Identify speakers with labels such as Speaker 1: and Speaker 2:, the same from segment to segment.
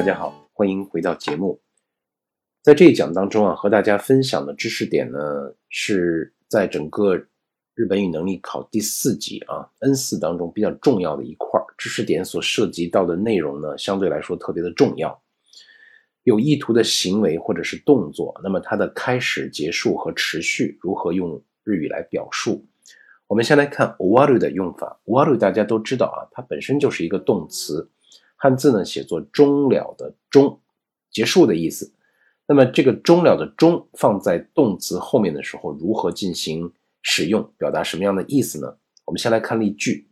Speaker 1: 大家好，欢迎回到节目。在这一讲当中啊，和大家分享的知识点呢，是在整个日本语能力考第四级啊 N 四当中比较重要的一块知识点所涉及到的内容呢，相对来说特别的重要。有意图的行为或者是动作，那么它的开始、结束和持续如何用日语来表述？我们先来看 waru 的用法。waru 大家都知道啊，它本身就是一个动词，汉字呢写作终了的终，结束的意思。那么这个终了的终放在动词后面的时候，如何进行使用，表达什么样的意思呢？我们先来看例句：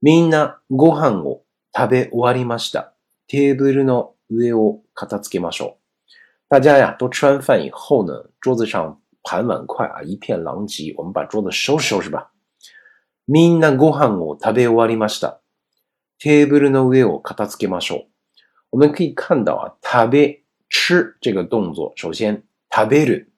Speaker 1: みんなご飯を食べ終わりました。テーブルの上を片付けましょう。大家呀，都吃完饭以后呢，桌子上盘碗筷啊，一片狼藉，我们把桌子收拾收拾吧。みんなご飯を食べ終わりました。 テーブルの上を片付けましょう。我们可以看到啊，食べ吃这个动作，首先食べる、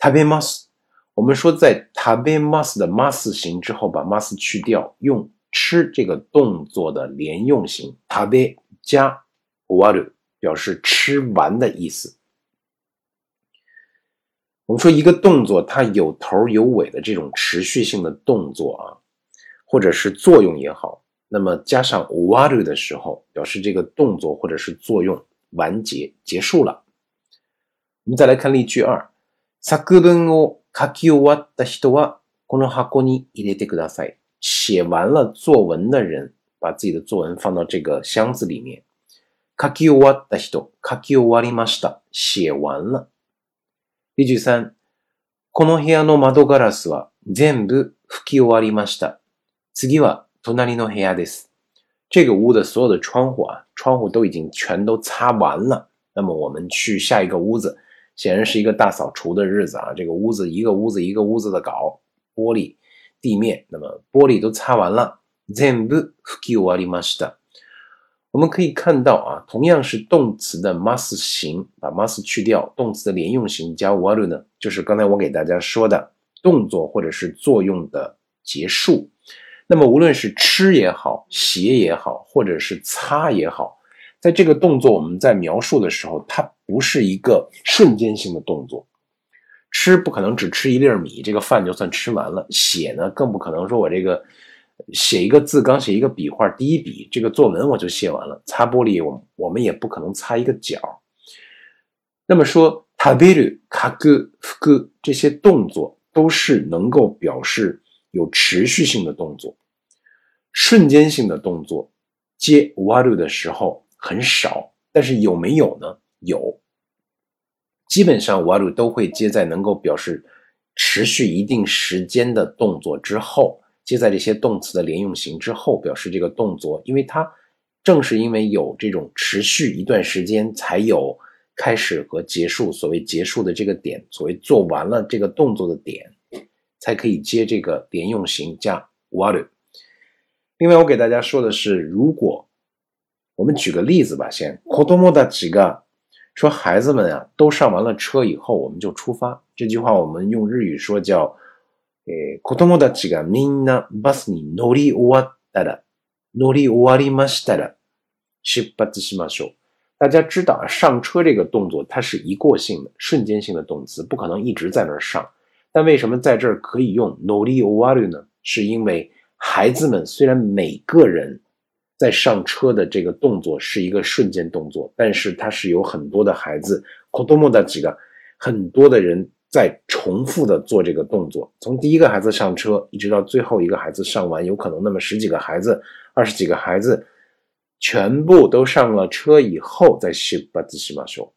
Speaker 1: 食べます。我们说在食べます的ます形之后，把ます去掉，用吃这个动作的连用型食べ加。waru 表示吃完的意思。我们说一个动作，它有头有尾的这种持续性的动作啊，或者是作用也好， 那么加上 waru 的时候，表示这个动作或者是作用完结结束了。我们再来看例句二：作文を書き終わった人はこの箱に入れてください。写完了作文的人，把自己的作文放到这个箱子里面。書き終わった人、書き終わりました。写完了。23、この部屋の窓ガラスは全部拭き終わりました。次は隣の部屋です。这个屋的所有的窗户啊，窗户都已经全都擦完了。那么我们去下一个屋子，显然是一个大扫除的日子啊。这个屋子一个屋子一个屋子的搞，玻璃、地面，那么玻璃都擦完了。全部拭き終わりました。我们可以看到啊，同样是动词的 must 形，把 must 去掉，动词的连用型加 waru 呢，就是刚才我给大家说的动作或者是作用的结束。 那么无论是吃也好，写也好，或者是擦也好，在这个动作我们在描述的时候，它不是一个瞬间性的动作。吃不可能只吃一粒米，这个饭就算吃完了；写呢，更不可能说我这个。写一个字，刚写一个笔画，第一笔这个作文我就写完了。擦玻璃，我我们也不可能擦一个角。那么说，食べる、書く、拭く这些动作都是能够表示 有持续性的动作，瞬间性的动作接 waru 的时候很少，但是有没有呢？有，基本上 waru 都会接在能够表示持续一定时间的动作之后。接在这些动词的连用型之后，表示这个动作，因为它正是因为有这种持续一段时间，才有开始和结束。所谓结束的这个点，所谓做完了这个动作的点，才可以接这个连用型加 water。另外，我给大家说的是，如果我们举个例子吧，先 kotomo da 几个说孩子们啊都上完了车以后，我们就出发。这句话我们用日语说叫。えー、子供たちがみんなバスに乗り終わったら、乗り終わりましたら、出発しましょう。大家知道啊，上车这个动作它是一过性的、瞬间性的动词，不可能一直在那儿上。 但为什么在这儿可以用乗り終わる呢？是因为孩子们虽然每个人在上车的这个动作是一个瞬间动作，但是它是有很多的孩子，子供たちが很多的人。在重复的做这个动作，从第一个孩子上车一直到最后一个孩子上完，有可能那么十几个孩子、二十几个孩子，全部都上了车以后再洗把自洗马手。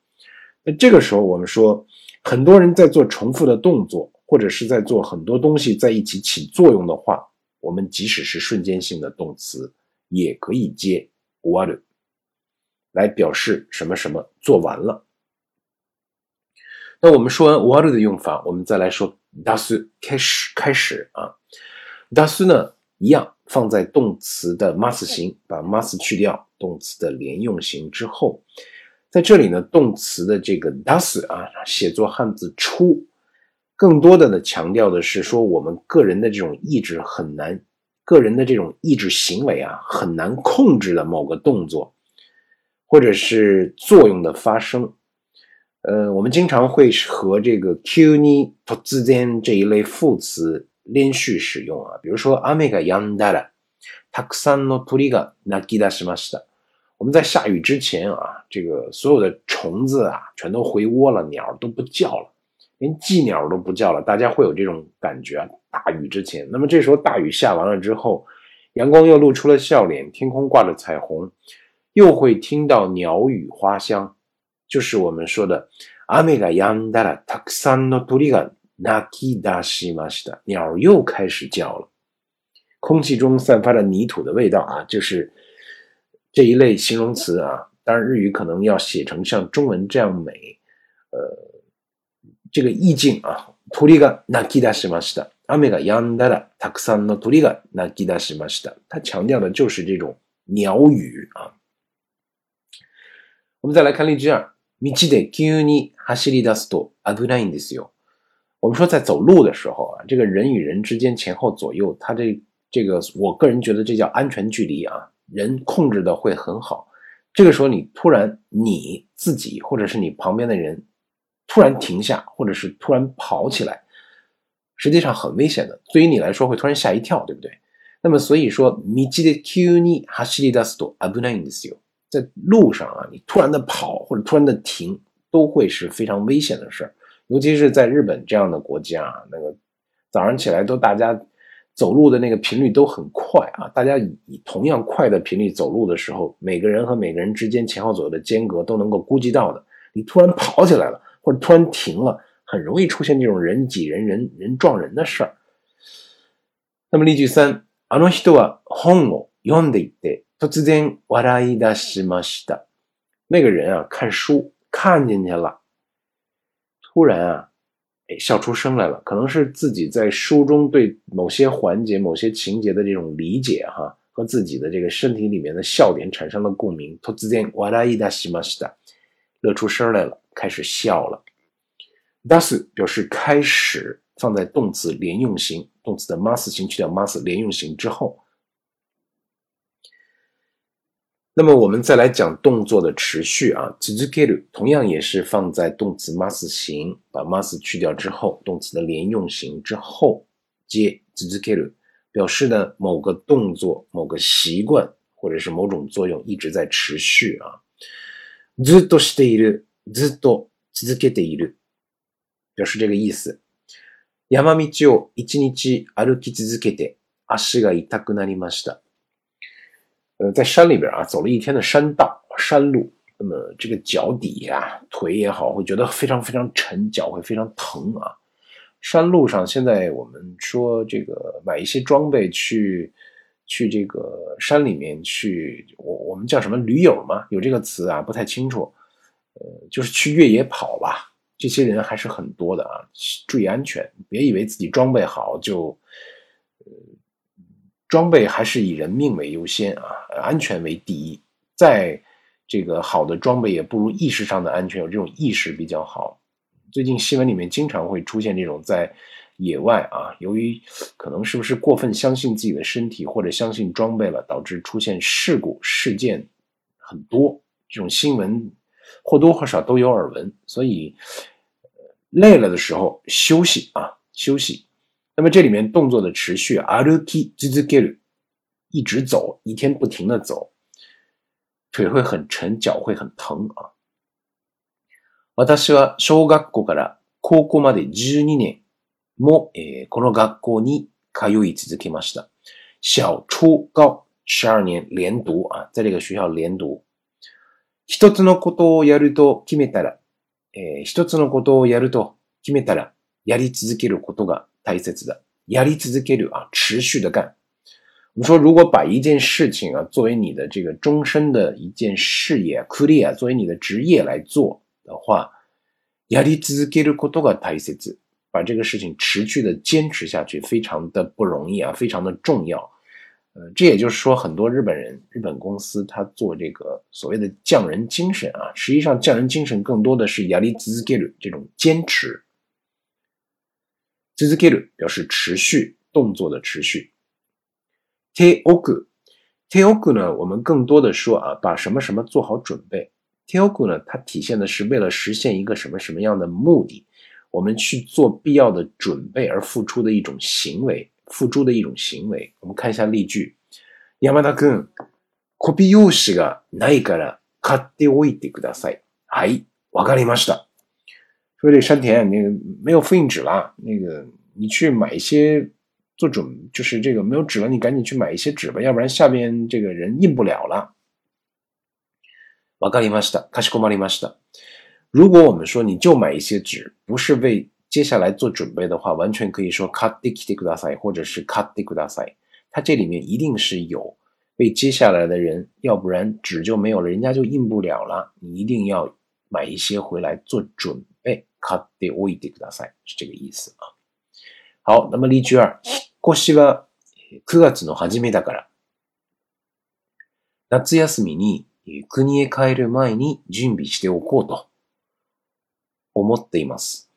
Speaker 1: 那这个时候我们说，很多人在做重复的动作， 或者是在做很多东西在一起起作用的话，我们即使是瞬间性的动词，也可以接 water 来表示什么什么做完了。那我们说完 water 的用法，我们再来说 das 开始开始啊，das 呢一样放在动词的 must 型，把 must 去掉，动词的连用型之后，在这里呢，动词的这个 das 啊，写作汉字出，更多的呢强调的是说我们个人的这种意志很难，个人的这种意志行为啊很难控制的某个动作。 或者是作用的发生。呃，我们经常会和这个 q ni to 之间这一类副词连续使用啊，比如说雨が止んだら、たくさんの鳥が鳴き出しました。我们在下雨之前啊，这个所有的虫子啊，全都回窝了，鸟都不叫了， 连寄鸟都不叫了。大家会有这种感觉啊，大雨之前。那么这时候大雨下完了之后，阳光又露出了笑脸，天空挂着彩虹，又会听到鸟语花香，就是我们说的雨が止んだらたくさんの鳥が鳴き出しました。鸟又开始叫了，空气中散发着泥土的味道啊，就是。这一类形容词啊，当然日语可能要写成像中文这样美，呃， 这个意境啊，鳥が鳴き出しました。雨が止んだらたくさんの鳥が鳴き出しました。它强调的就是这种鸟语啊。我们再来看例句二，道で急に走り出すと危ないんですよ。我们说在走路的时候啊，这个人与人之间前后左右，它这这个，我个人觉得这叫安全距离啊。人控制的会很好，这个时候你突然你自己或者是你旁边的人 突然停下，或者是突然跑起来，实际上很危险的。对于你来说会突然吓一跳，对不对？那么所以说，道で急に走り出すと危ないんですよ。在路上啊，你突然的跑或者突然的停，都会是非常危险的事儿。尤其是在日本这样的国家，那个早上起来都大家。走路的那个频率都很快啊！大家以以同样快的频率走路的时候，每个人和每个人之间前后左右的间隔都能够估计到的。你突然跑起来了， 或者突然停了，很容易出现这种人挤人、人人撞人的事儿。那么例句三：あの人は本を読んでいて突然笑い出しました。那个人啊，看书看进去了，突然啊。笑出声来了，可能是自己在书中对某些环节、某些情节的这种理解，哈，和自己的这个身体里面的笑点产生了共鸣。突然，哇啦一大西马西达，乐出声来了， 开始笑了。das 表示开始，放在动词连用型，动词的 mas 型去掉 mas 连用型之后。那么我们再来讲动作的持续啊，続ける同样也是放在动词 mas 型，把 mas 去掉之后，动词的连用型之后接続ける，表示呢某个动作、某个习惯或者是某种作用一直在持续啊。ずっとしている、 ずっと続けている，表示这个意思。山道を一日歩き続けて足が痛くなりました。呃，在山里边啊，走了一天的山道、山路，那么这个脚底呀、腿也好，会觉得非常非常沉，脚会非常疼啊。山路上，现在我们说这个买一些装备去去这个山里面去，我我们叫什么驴友吗？有这个词啊，不太清楚。 呃，就是去越野跑吧，这些人还是很多的啊。注意安全，别以为自己装备好就。呃装备还是以人命为优先啊，安全为第一。再这个好的装备也不如意识上的安全，有这种意识比较好。最近新闻里面经常会出现这种在野外啊，由于可能是不是过分相信自己的身体或者相信装备了，导致出现事故事件很多。这种新闻或多或少都有耳闻，所以累了的时候休息啊，休息。那么这里面动作的持续，歩き続ける，一直走，一天不停的走，腿会很沉，脚会很疼啊。私は小学校から高校まで12年も、えー、この学校に通い続けました。小初高十二年連讀啊，在这个学校连读。 一つのことをやると決めたら、えー、一つのことをやると決めたら、やり続けることが大切的，やり続ける啊，持续的干。我们说，如果把一件事情啊作为你的这个终身的一件事业、クリア作为你的职业来做的话，やり続けることが大切。把这个事情持续的坚持下去，非常的不容易啊，非常的重要。呃，这也就是说，很多日本人、日本公司他做这个所谓的匠人精神啊，实际上匠人精神更多的是やり続ける这种坚持。続ける表示持续动作的持续。手奥く teoku 呢，我们更多的说啊，把什么什么做好准备。teoku 呢，它体现的是为了实现一个什么什么样的目的，我们去做必要的准备而付出的一种行为， 付诸的一种行为。我们看一下例句：山田君、コピー用紙がないから買っておいてください。はい、わかりました。说这山田，那个没有复印纸了，那个你去买一些。做准就是这个没有纸了，你赶紧去买一些纸吧，要不然下边这个人印不了了。わかりました。かしこまりました。如果我们说你就买一些纸，不是为 接下来做準備的話，完全可以說買ってきてください，或者是買ってください。它這裡面一定是有为接下來的人，要不然紙就沒有了，人家就印不了了。你一定要買一些回來做準備。買っておいてください，是這個意思啊。好，那麼例句二。今年は9月の初めだから、夏休みに国へ帰る前に準備しておこうと思っています。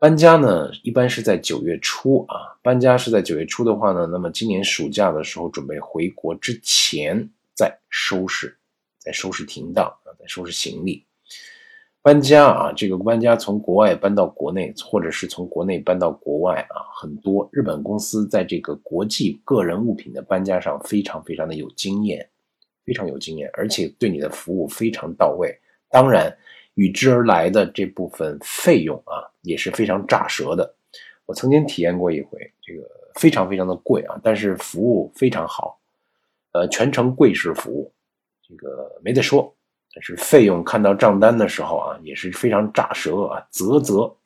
Speaker 1: 搬家呢，一般是在九月初啊。搬家是在九月初的话呢，那么今年暑假的时候，准备回国之前再收拾，再收拾停当啊，再收拾行李。搬家啊，这个搬家从国外搬到国内，或者是从国内搬到国外啊，很多日本公司在这个国际个人物品的搬家上非常非常的有经验，非常有经验，而且对你的服务非常到位。当然，与之而来的这部分费用啊，也是非常炸舌的。我曾经体验过一回，这个非常非常的贵啊，但是服务非常好，呃，全程贵式服务，这个没得说。但是费用看到账单的时候啊，也是非常炸舌啊，啧啧，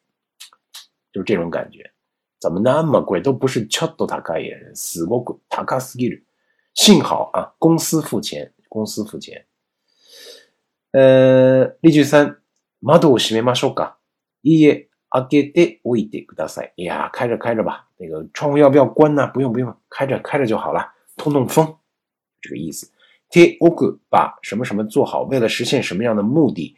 Speaker 1: 就是这种感觉。怎么那么贵？都不是超多塔卡耶，死过贵塔卡斯基。幸好啊，公司付钱，公司付钱。呃，例句三，窓を閉めましょうか？いいえ、開けておいてください。哎呀，开着开着吧。那个窗户要不要关呢？不用不用，开着开着就好了，通通风，这个意思。ておく把什么什么做好，为了实现什么样的目的，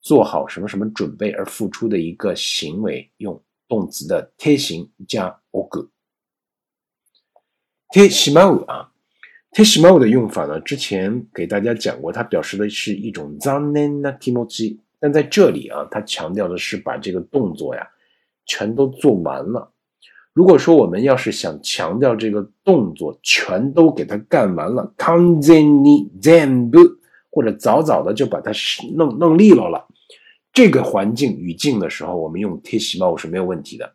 Speaker 1: 做好什么什么准备而付出的一个行为，用动词的て形加おく。てしまう啊，てしまう的用法呢，之前给大家讲过，它表示的是一种残念な気持ち， 但在这里啊，它强调的是把这个动作呀全都做完了。如果说我们要是想强调这个动作全都给它干完了，完全に全部，或者早早的就把它弄弄利落了，这个环境语境的时候，我们用 t てしまう是没有问题的。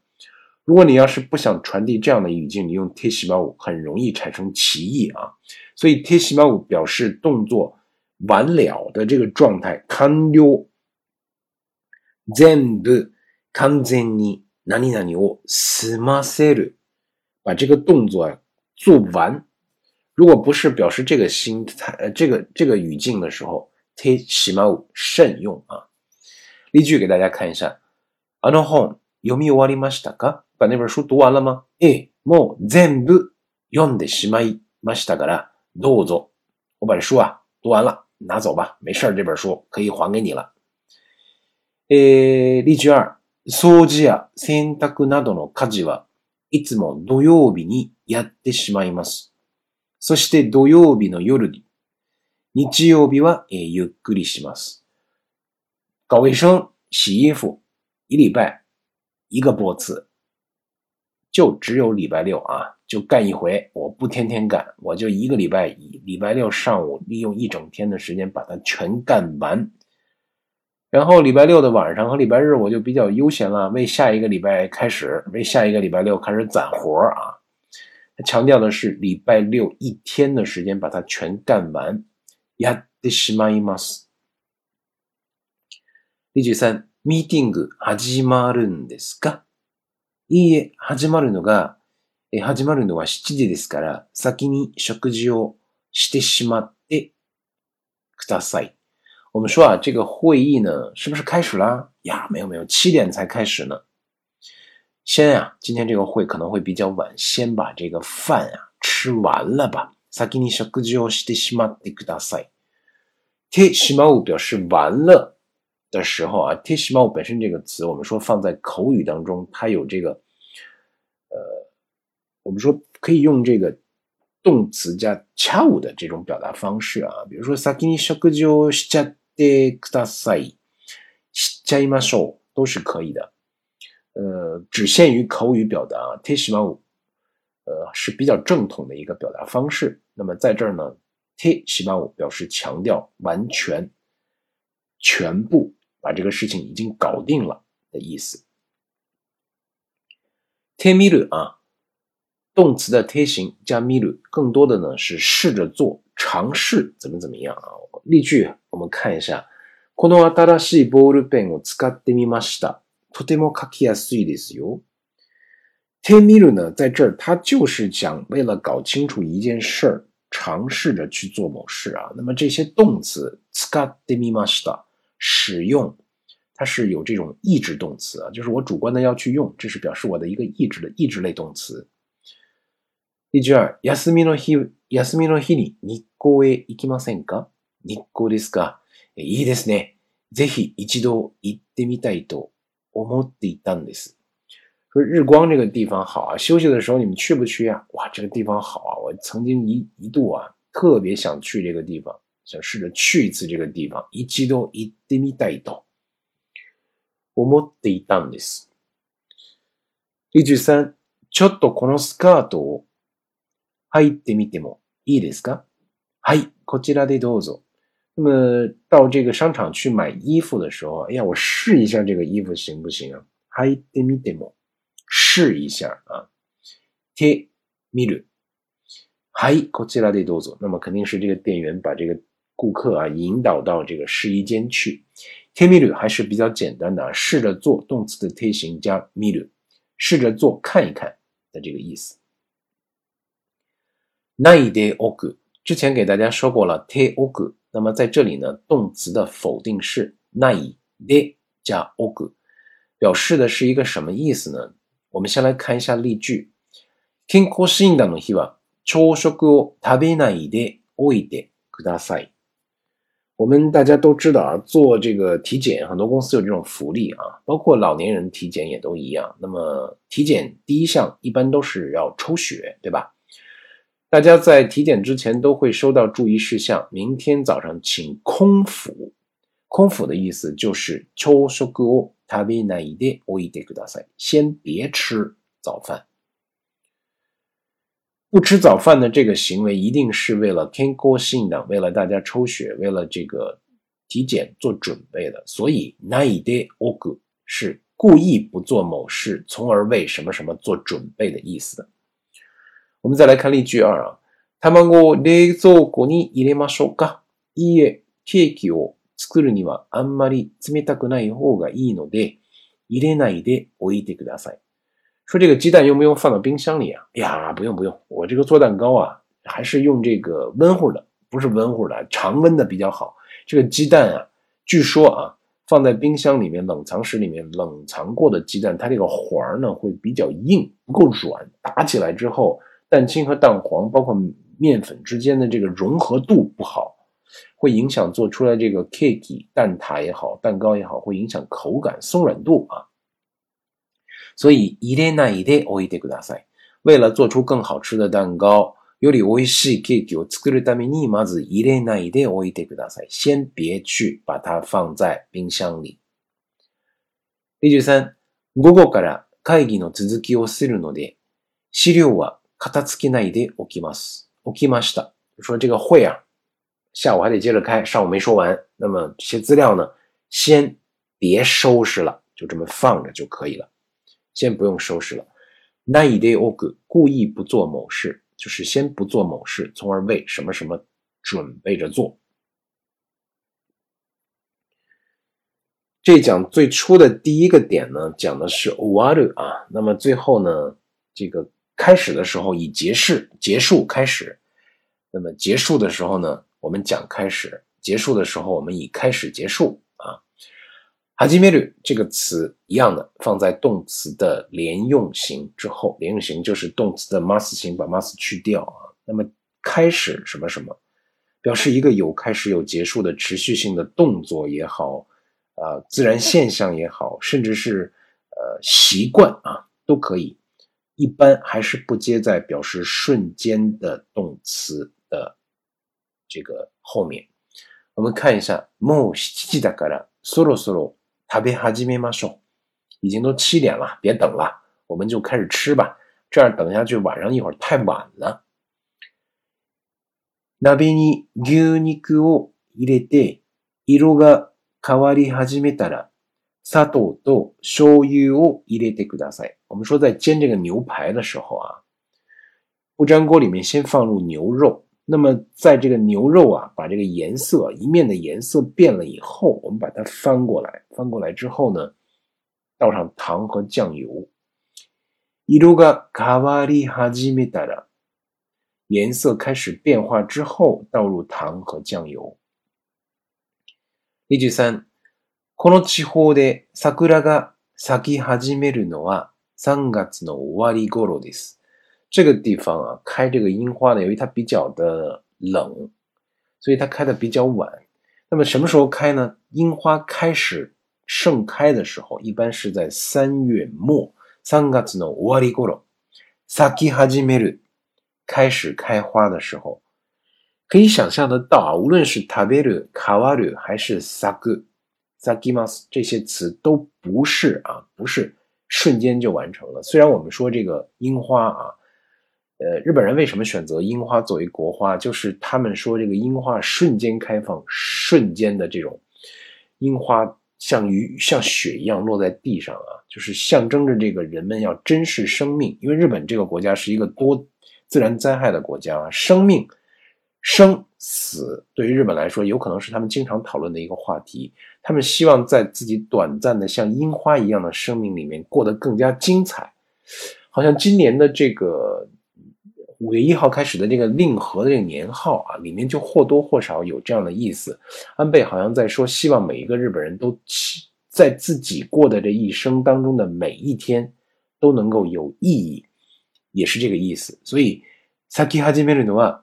Speaker 1: 如果你要是不想传递这样的语境，你用 t てしまう很容易产生歧义啊。所以 t てしまう表示动作完了的这个状态，完了 全部完全に。哪里哪里哦，smaseru，把这个动作做完。如果不是表示这个心态，呃，这个这个语境的时候，te shimau 慎用啊。例句给大家看一下。あの本読み終わりましたか？把那本书读完了吗？え、もう全部読んでしまいましたから、どうぞ。我把这书啊读完了，拿走吧，没事儿，这本书可以还给你了。 诶，例句二。掃除や洗濯などの家事はいつも土曜日にやってしまいます。そして土曜日の夜に、日曜日は、えゆっくりします。搞卫生、洗衣服，一礼拜一个波次，就只有礼拜六啊，就干一回。我不天天干，我就一个礼拜，礼拜六上午利用一整天的时间把它全干完。然后礼拜六的晚上和礼拜日我就比较悠闲了，为下一个礼拜开始，为下一个礼拜六开始攒活啊。强调的是礼拜六一天的时间把它全干完。やってしまいます。例句三、ミーティング始まるんですか？いいえ、始まるのが、え始まるのは7時ですから、先に食事をしてしまってください。我们说啊，这个会议呢，是不是开始啦？呀，没有没有，七点才开始呢。先呀，今天这个会可能会比较晚，先把这个饭呀吃完了吧。先に食事をしてしまってください。てしまう表示完了的时候啊，てしまう本身这个词，我们说放在口语当中，它有这个呃，我们说可以用这个 动词加恰う的这种表达方式啊，比如说先に食事をしちゃっ てください、しちゃいましょう都是可以的。呃，只限于口语表达啊。てしまう，呃，是比较正统的一个表达方式。那么在这儿呢，てしまう表示强调完全、全部把这个事情已经搞定了的意思。てみる啊。 动词的贴形加 miru，更多的呢是试着做，尝试怎么怎么样啊？例句我们看一下，この新しいボールペンを使ってみました。とても書きやすいですよ。贴 miru 呢，在这儿它就是讲为了搞清楚一件事儿，尝试着去做某事啊。那么这些动词使ってみました，使用，它是有这种意志动词啊，就是我主观的要去用，这是表示我的一个意志的意志类动词。 例句二、休みの日、休みの日に日光へ行きませんか？日光ですか？いいですね。ぜひ一度行ってみたいと思っていたんです。说日光这个地方好啊，休息的时候你们去不去呀？哇，这个地方好啊，我曾经一一度啊特别想去这个地方，想试着去一次这个地方。一度行ってみたいと思っていたんです。例句三、ちょっとこのスカートを入ってみてもいいですか？はい、こちらでどうぞ。那么到这个商场去买衣服的时候，哎呀，我试一下这个衣服行不行啊？入ってみても试一下啊。てみる。はい、こちらでどうぞ。那么肯定是这个店员把这个顾客啊引导到这个试衣间去。てみる还是比较简单的，试着做动词的て形加みる，试着做看一看的这个意思。 ないでおく，之前给大家说过了ておく。那么在这里呢，动词的否定式ないで加おく，表示的是一个什么意思呢？我们先来看一下例句。健康診断の日は朝食を食べないでおいてください。我们大家都知道啊，做这个体检，很多公司有这种福利啊，包括老年人体检也都一样。那么体检第一项一般都是要抽血，对吧？ 大家在体检之前都会收到注意事项。明天早上请空腹，空腹的意思就是朝食を食べないでおいてください。先别吃早饭。不吃早饭的这个行为，一定是为了健康診断，为了大家抽血，为了这个体检做准备的。所以ないでおく是故意不做某事，从而为什么什么做准备的意思的。 我们再来看例句二啊，卵を冷蔵庫に入れましょうか。いいえ、ケーキを作るにはあんまり冷たくない方がいいので、入れないで置いてください。说这个鸡蛋用不用放到冰箱里啊？呀，不用不用，我这个做蛋糕啊，还是用这个温乎的，不是温乎的，常温的比较好。这个鸡蛋啊，据说啊，放在冰箱里面冷藏室里面冷藏过的鸡蛋，它这个环呢会比较硬，不够软，打起来之后。 蛋清和蛋黄，包括面粉之间的这个融合度不好，会影响做出来这个 cake 蛋挞也好，蛋糕也好，会影响口感松软度啊。所以入れないでおいてください。为了做出更好吃的蛋糕，より美味しいケーキを作るためにまず入れないでおいてください。先别去把它放在冰箱里。例句三、午後から会議の続きをするので、資料は 片付けないで起きます。起きました。说这个会啊，下午还得接着开，上午没说完。那么这些资料呢，先别收拾了，就这么放着就可以了。先不用收拾了。ないでおく，故意不做某事，就是先不做某事，从而为什么什么准备着做。这讲最初的第一个点呢，讲的是終わる啊。那么最后呢，这个。 开始的时候以结束结束开始，那么结束的时候呢，我们讲开始；结束的时候，我们以开始结束啊。哈基米律这个词一样的，放在动词的连用型之后，连用型就是动词的 mas 型，把 mas 去掉啊。那么开始什么什么，表示一个有开始有结束的持续性的动作也好，啊，自然现象也好，甚至是呃习惯啊，都可以。一般还是不接在表示瞬间的动词的这个后面。我们看一下，もう七時だから、そろそろ食べ始めましょう。已经都七点了，别等了，我们就开始吃吧。这样等下去晚上一会儿太晚了。鍋に牛肉を入れて、色が変わり始めたら、 砂糖と醤油を入れてください。我们说在煎这个牛排的时候啊，不粘锅里面先放入牛肉。那么在这个牛肉啊，把这个颜色一面的颜色变了以后，我们把它翻过来，翻过来之后呢，倒上糖和酱油。色が変わり始めたら。颜色开始变化之后，倒入糖和酱油。例句三： この地方で桜が咲き始めるのは三月の終わり頃です。这个地方啊，开这个樱花呢，由于它比较的冷，所以它开的比较晚。那么什么时候开呢？樱花开始盛开的时候，一般是在三月末。三月の終わり頃。咲き始める。开始开花的时候，可以想象得到啊，无论是 taberu、kawaru 还是 saku、 Sakimas 这些词，都不是啊，不是瞬间就完成了。虽然我们说这个樱花啊，呃，日本人为什么选择樱花作为国花？就是他们说这个樱花瞬间开放，瞬间的这种樱花像雨像雪一样落在地上啊，就是象征着这个人们要珍视生命。因为日本这个国家是一个多。自然灾害的国家啊，生命、生死对于日本来说，有可能是他们经常讨论的一个话题。他们希望在自己短暂的像樱花一样的生命里面过得更加精彩。好像今年的这个五月一号开始的这个令和的这个年号啊，里面就或多或少有这样的意思。安倍好像在说，希望每一个日本人都在自己过的这一生当中的每一天都能够有意义。也是这个意思，所以，saki hajime no wa，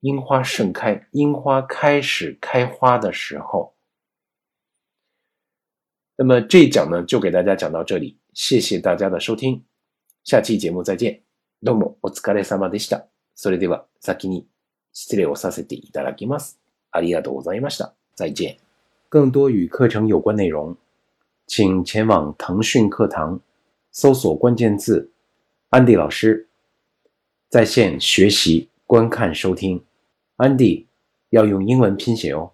Speaker 1: 樱花盛开，樱花开始开花的时候。那么这一讲呢，就给大家讲到这里，谢谢大家的收听，下期节目再见。どうもお疲れ様でした。それでは先に失礼をさせていただきます。ありがとうございました。再见。更多与课程有关内容，请前往腾讯课堂，搜索关键字。安迪老师在线学习、观看、收听。安迪要用英文拼写哦。